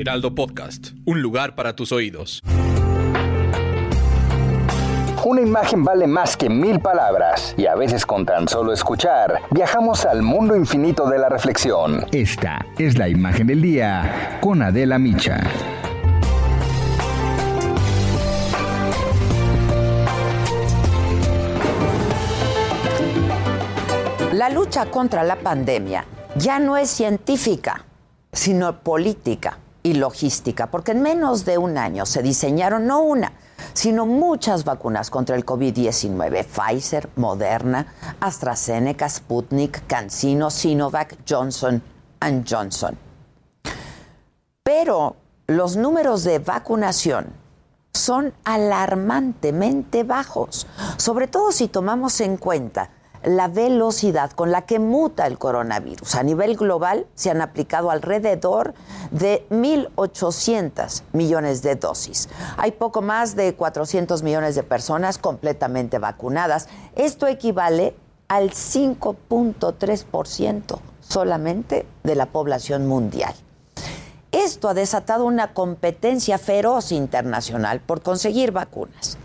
Heraldo Podcast. Un lugar para tus oídos. Una imagen vale más que mil palabras y a veces con tan solo escuchar viajamos al mundo infinito de la reflexión. Esta es la imagen del día con Adela Micha. La lucha contra la pandemia ya no es científica, sino política y logística, porque en menos de un año se diseñaron no una, sino muchas vacunas contra el COVID-19, Pfizer, Moderna, AstraZeneca, Sputnik, CanSino, Sinovac, Johnson Johnson. Pero los números de vacunación son alarmantemente bajos, sobre todo si tomamos en cuenta la velocidad con la que muta el coronavirus. A nivel global se han aplicado alrededor de 1.800 millones de dosis. Hay poco más de 400 millones de personas completamente vacunadas. Esto equivale al 5.3% solamente de la población mundial. Esto ha desatado una competencia feroz internacional por conseguir vacunas.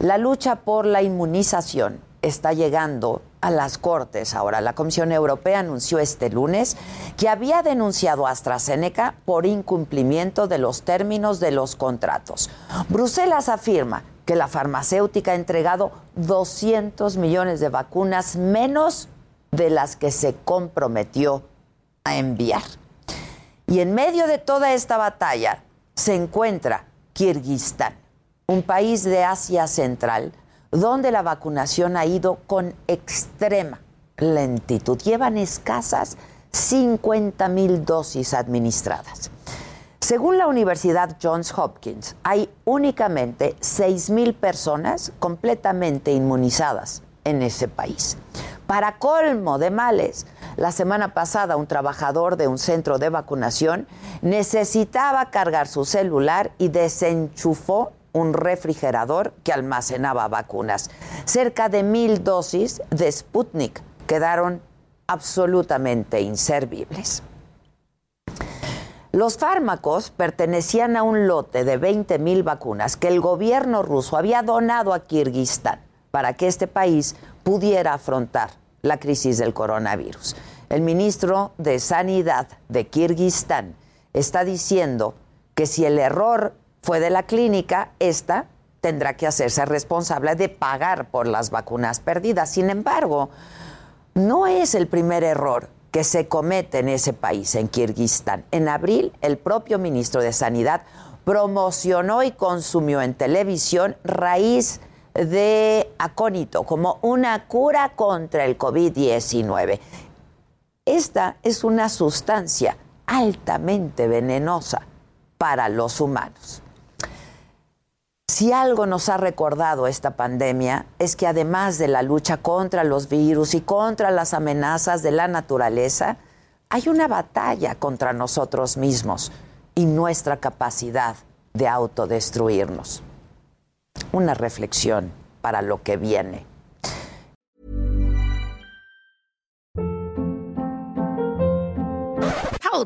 La lucha por la inmunización está llegando a las Cortes. Ahora, la Comisión Europea anunció este lunes que había denunciado a AstraZeneca por incumplimiento de los términos de los contratos. Bruselas afirma que la farmacéutica ha entregado 200 millones de vacunas menos de las que se comprometió a enviar. Y en medio de toda esta batalla se encuentra Kirguistán, un país de Asia Central donde la vacunación ha ido con extrema lentitud. Llevan escasas 50 mil dosis administradas. Según la Universidad Johns Hopkins, hay únicamente 6 mil personas completamente inmunizadas en ese país. Para colmo de males, la semana pasada un trabajador de un centro de vacunación necesitaba cargar su celular y desenchufó un refrigerador que almacenaba vacunas. Cerca de mil dosis de Sputnik quedaron absolutamente inservibles. Los fármacos pertenecían a un lote de 20 mil vacunas que el gobierno ruso había donado a Kirguistán para que este país pudiera afrontar la crisis del coronavirus. El ministro de Sanidad de Kirguistán está diciendo que si el error fue de la clínica, esta tendrá que hacerse responsable de pagar por las vacunas perdidas. Sin embargo, no es el primer error que se comete en ese país, en Kirguistán. En abril, el propio ministro de Sanidad promocionó y consumió en televisión raíz de acónito como una cura contra el COVID-19. Esta es una sustancia altamente venenosa para los humanos. Si algo nos ha recordado esta pandemia es que además de la lucha contra los virus y contra las amenazas de la naturaleza, hay una batalla contra nosotros mismos y nuestra capacidad de autodestruirnos. Una reflexión para lo que viene.